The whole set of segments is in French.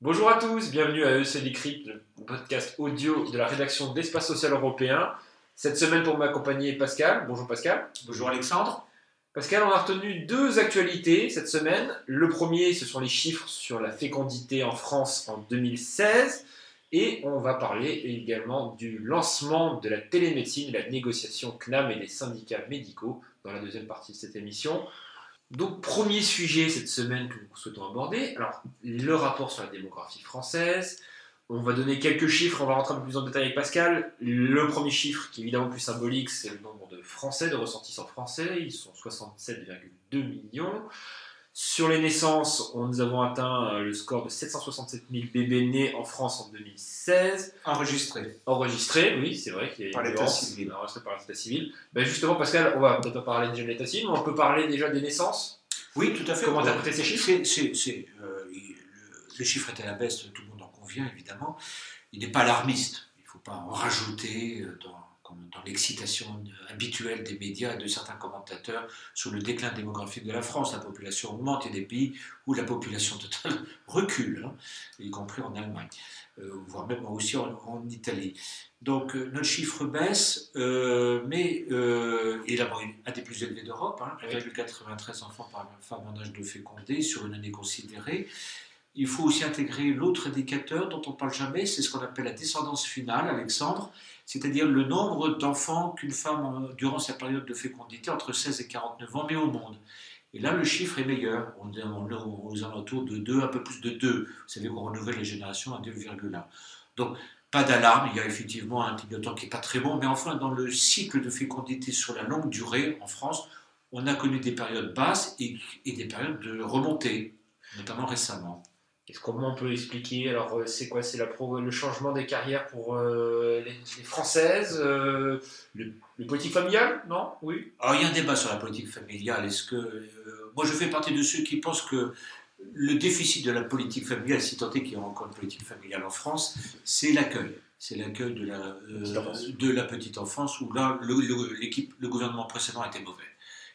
Bonjour à tous, bienvenue à EC Decrypt, le podcast audio de la rédaction d'Espace Social Européen. Cette semaine pour m'accompagner Pascal. Bonjour Pascal. Bonjour Alexandre. Pascal, on a retenu deux actualités cette semaine. Le premier, ce sont les chiffres sur la fécondité en France en 2016. Et on va parler également du lancement de la télémédecine, de la négociation CNAM et des syndicats médicaux dans la deuxième partie de cette émission. Donc, premier sujet cette semaine que nous souhaitons aborder, alors le rapport sur la démographie française. On va donner quelques chiffres, on va rentrer un peu plus en détail avec Pascal. Le premier chiffre, qui est évidemment plus symbolique, c'est le nombre de Français, de ressortissants français. Ils sont 67,2 millions. Sur les naissances, on, nous avons atteint euh, le score de 767 000 bébés nés en France en 2016. Enregistré. Enregistrés, oui, c'est vrai qu'il y a Par une l'état civil. Enregistrés par l'état civil. Ben justement, Pascal, on va peut-être pas parler déjà de l'état civil, mais on peut parler déjà des naisses. Oui, tout à fait. Comment interpréter ces chiffres? C'est- c'est- euh, il- le, le chiffre est à la baisse, tout le monde en convient évidemment. Il n'est pas alarmiste. Il ne faut pas en rajouter euh, dans, dans l'excitation euh, habituelle des médias et de certains commentateurs sur le déclin démographique de la France. La population augmente. A des pays où la population totale recule, hein, y compris en Allemagne, euh, voire même aussi en, Italie. Donc euh, notre chiffre baisse, mais il d'abord un des plus élevés d'Europe, hein, avec le 93 enfants par femme en âge de féconder sur une année considérée. Il faut aussi intégrer l'autre indicateur dont on ne parle jamais, c'est ce qu'on appelle la descendance finale, Alexandre, c'est-à-dire le nombre d'enfants qu'une femme, euh, durant sa période de fécondité, entre 16 et 49 ans, met au monde. Et là, le chiffre est meilleur. On est aux alentours de 2, un peu plus de 2. Vous savez qu'on renouvelle les générations à 2,1. Donc, pas d'alarme, il y a effectivement un clignotant qui n'est pas très bon, mais enfin, dans le cycle de fécondité sur la longue durée en France, on a connu des périodes basses et des périodes de remontée, notamment récemment. Est-ce comment on peut expliquer Alors, euh, c'est quoi C'est le changement des carrières pour euh, les, les Françaises euh, le, le politique familial Non? Oui Alors, il y a un débat sur la politique familiale. Est-ce que euh, moi, je fais partie de ceux qui pensent que le déficit de la politique familiale, si tant est qu'il y a encore une politique familiale en France, c'est l'accueil. C'est l'accueil de la, Petite enfance. de la petite enfance où là, le, le- l'équipe, le gouvernement précédent était mauvais.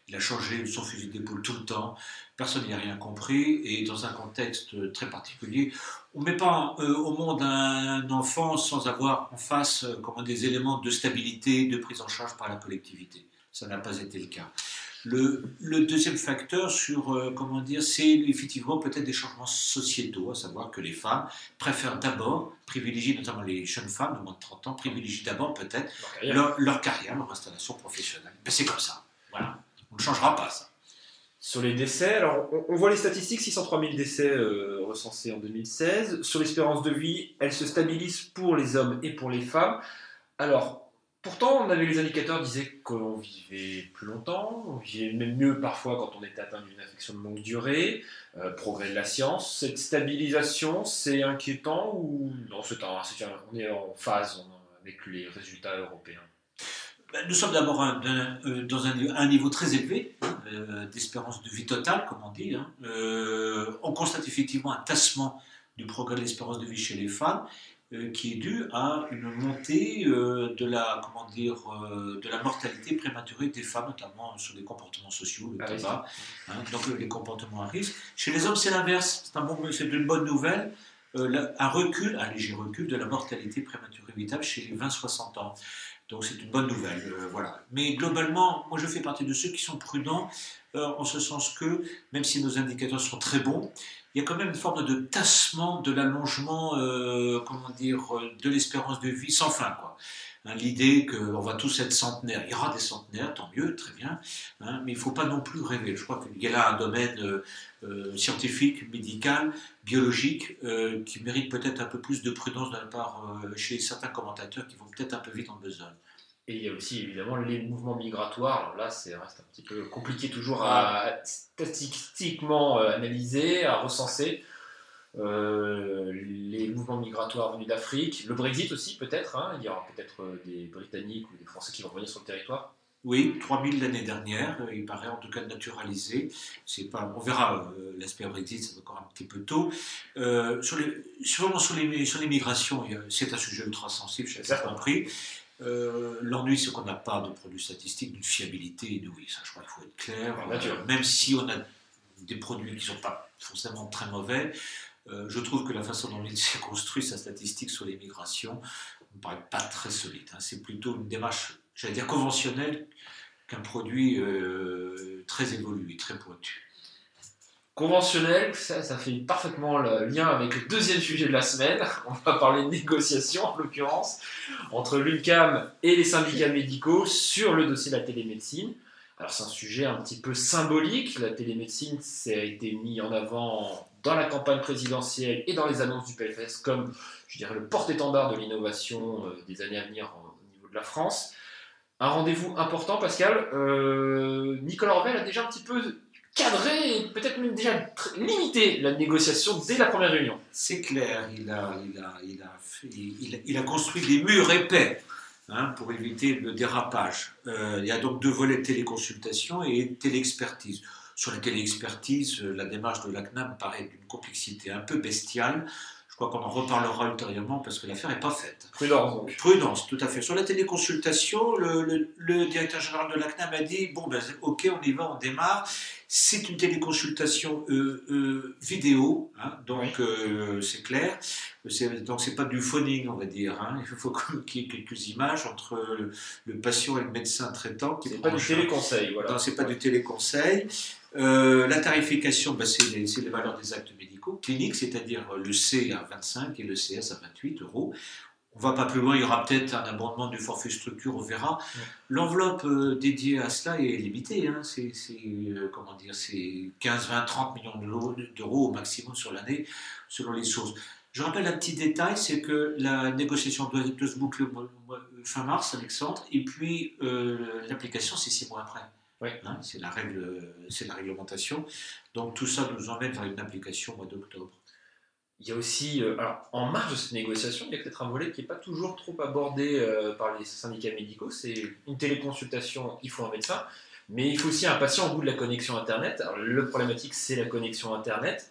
Il a changé son fusil d'épaule tout le temps, personne n'y a rien compris, et dans un contexte très particulier, on ne met pas euh, au monde un enfant sans avoir en face euh, comment, des éléments de stabilité, de prise en charge par la collectivité. Ça n'a pas été le cas. Le, le deuxième facteur sur, euh, comment dire, c'est effectivement peut-être des changements sociétaux, à savoir que les femmes préfèrent d'abord, privilégient notamment les jeunes femmes de moins de 30 ans, privilégient d'abord peut-être leur carrière. leur, leur carrière, leur installation professionnelle. Ben, c'est comme ça. On ne changera pas ça. Sur les décès, alors on, voit les statistiques 603 000 décès euh, recensés en 2016. Sur l'espérance de vie, elle se stabilise pour les hommes et pour les femmes. Alors, pourtant, on avait les indicateurs qui disaient qu'on vivait plus longtemps, on vivait même mieux parfois quand on était atteint d'une infection de longue durée, euh, progrès de la science. Cette stabilisation, c'est inquiétant ou non c'est un- On est en phase avec les résultats européens? Ben, Nous sommes d'abord euh, dans un, niveau très élevé euh, d'espérance de vie totale, comme on dit. hein. Euh, on constate effectivement un tassement du progrès de l'espérance de vie chez les femmes, euh, qui est dû à une montée de la comment dire de la mortalité prématurée des femmes, notamment sur les comportements sociaux, le Ah tabac, hein, donc les comportements à risque. Chez les hommes, c'est l'inverse. C'est un bon, c'est une bonne nouvelle. Euh, un recul, un léger recul de la mortalité prématurée évitable chez les 20-60 ans. Donc c'est une bonne nouvelle, euh, voilà. Mais globalement, moi je fais partie de ceux qui sont prudents, euh, en ce sens que, même si nos indicateurs sont très bons, il y a quand même une forme de tassement de l'allongement, euh, comment dire, euh, de l'espérance de vie sans fin, quoi. Hein, L'idée qu'on va tous être centenaires, il y aura des centenaires, tant mieux, très bien, hein, mais il ne faut pas non plus rêver. Je crois qu'il y a là un domaine euh, euh, scientifique, médical, biologique, euh, qui mérite peut-être un peu plus de prudence de la part chez certains commentateurs qui vont peut-être un peu vite en besogne. Et il y a aussi évidemment les mouvements migratoires. Alors là, c'est reste un petit peu compliqué toujours à statistiquement analyser, à recenser. Euh, les mouvements migratoires venus d'Afrique, le Brexit aussi peut-être, hein. il y aura peut-être euh, des Britanniques ou des Français qui vont revenir sur le territoire. Oui, 3000 l'année dernière, euh, il paraît en tout cas naturalisé. C'est pas, on verra euh, l'aspect Brexit, c'est encore un petit peu tôt. Euh, sur les, sur, les, sur les migrations, c'est un sujet ultra sensible, j'ai compris. Euh, L'ennui, c'est qu'on n'a pas de produits statistiques d'une fiabilité inouïe. Ça, je crois qu'il faut être clair. Même si on a des produits qui ne sont pas forcément très mauvais, euh, je trouve que la façon dont il s'est construit sa statistique sur les migrations ne me paraît pas très solide. hein. C'est plutôt une démarche, j'allais dire, conventionnelle qu'un produit euh, très évolué, très pointu. Conventionnel, ça, fait parfaitement le lien avec le deuxième sujet de la semaine. On va parler de négociations, en l'occurrence, entre l'UNCAM et les syndicats médicaux sur le dossier de la télémédecine. Alors c'est un sujet un petit peu symbolique. La télémédecine, ça a été mis en avant dans la campagne présidentielle et dans les annonces du PLFS comme, je dirais, le porte-étendard de l'innovation euh, des années à venir en- au niveau de la France. Un rendez-vous important, Pascal. Euh, Nicolas Orwell a déjà un petit peu cadré peut-être même déjà limité la négociation dès la première réunion. C'est clair, il a construit des murs épais hein, pour éviter le dérapage. Euh, il y a donc deux volets téléconsultation et téléexpertise. Sur la téléexpertise, euh, la démarche de la CNAM paraît d'une complexité un peu bestiale. Je crois qu'on en reparlera ultérieurement parce que l'affaire n'est pas faite. Prudence donc. Prudence, tout à fait. Sur la téléconsultation, le, le- le directeur général de la CNAM a dit bon, ben, ok, on y va, on démarre. C'est une téléconsultation euh, euh, vidéo, hein, donc euh, c'est clair. Donc c'est pas du phoning, on va dire. hein. Il faut qu'il y ait quelques images entre le, patient et le médecin traitant. C'est pas du téléconseil, voilà. Non, c'est pas du téléconseil. Euh, la tarification, bah, c'est les, valeurs des actes médicaux cliniques, c'est-à-dire le C à 25 et le CS à 28 euros. On va pas plus loin, il y aura peut-être un abondement du forfait structure, on verra. Ouais. L'enveloppe euh, dédiée à cela est limitée. hein. C'est, euh, comment dire, c'est 15, 20, 30 millions d'euros, au maximum sur l'année, selon les sources. Je rappelle un petit détail, c'est que la négociation doit, doit se boucler fin mars, Alexandre, et puis euh, l'application, c'est six mois après. Ouais. Hein, c'est la règle, c'est la réglementation. Donc tout ça nous emmène vers une application au mois d'octobre. Il y a aussi, euh, alors, en marge de cette négociation, il y a peut-être un volet qui n'est pas toujours trop abordé euh, par les syndicats médicaux. C'est une téléconsultation, il faut un médecin, mais il faut aussi un patient au bout de la connexion Internet. Alors, le problématique, c'est la connexion Internet.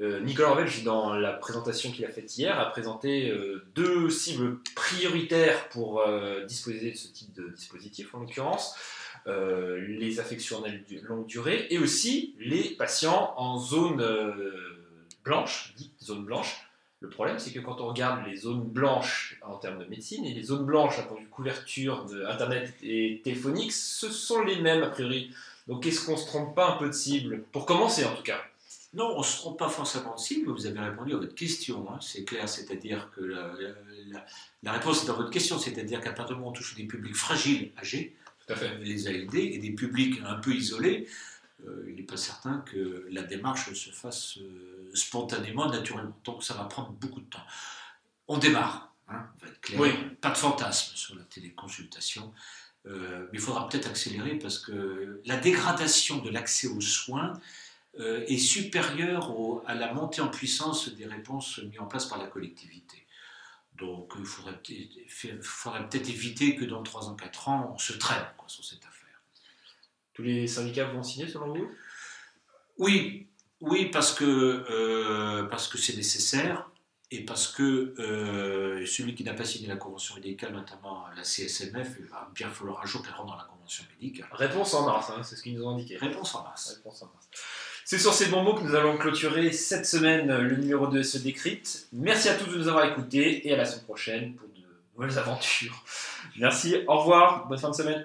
Euh, Nicolas Orwell, dans la présentation qu'il a faite hier, a présenté deux cibles prioritaires pour disposer de ce type de dispositif, en l'occurrence. Euh, les affections à longue durée et aussi les patients en zone euh, blanche, dite zone blanche. Le problème, c'est que quand on regarde les zones blanches en termes de médecine et les zones blanches à de couverture de Internet et téléphonique, ce sont les mêmes a priori. Donc est-ce qu'on se trompe pas un peu de cible? Pour commencer en tout cas. Non, on ne se trompe pas forcément de cible, vous avez répondu à votre question, hein, c'est clair, c'est-à-dire que la, la- réponse est dans votre question, c'est-à-dire qu'à partir du moment où on touche des publics fragiles, âgés. Les ALD, et des publics un peu isolés, euh, il n'est pas certain que la démarche se fasse euh, spontanément, naturellement. Donc ça va prendre beaucoup de temps. On démarre, hein, on va être clair, Oui. pas de fantasme sur la téléconsultation. Euh, mais il faudra peut-être accélérer parce que la dégradation de l'accès aux soins euh, est supérieure au- à la montée en puissance des réponses mises en place par la collectivité. Donc il faudrait peut-être faudrait peut-être éviter que dans 3 ans, 4 ans, on se traîne quoi, sur cette affaire. Tous les syndicats vont signer selon vous? Oui, oui, parce que euh, parce que c'est nécessaire et parce que euh, celui qui n'a pas signé la convention médicale, notamment la CSMF, il va bien falloir un jour qu'elle rentre dans la convention médicale. Réponse en mars, hein, c'est ce qu'ils nous ont indiqué. Réponse en masse. Réponse en mars. C'est sur ces bons mots que nous allons clôturer cette semaine le numéro 2 se décrypte. Merci à tous de nous avoir écoutés et à la semaine prochaine pour de nouvelles aventures. Merci, au revoir, bonne fin de semaine.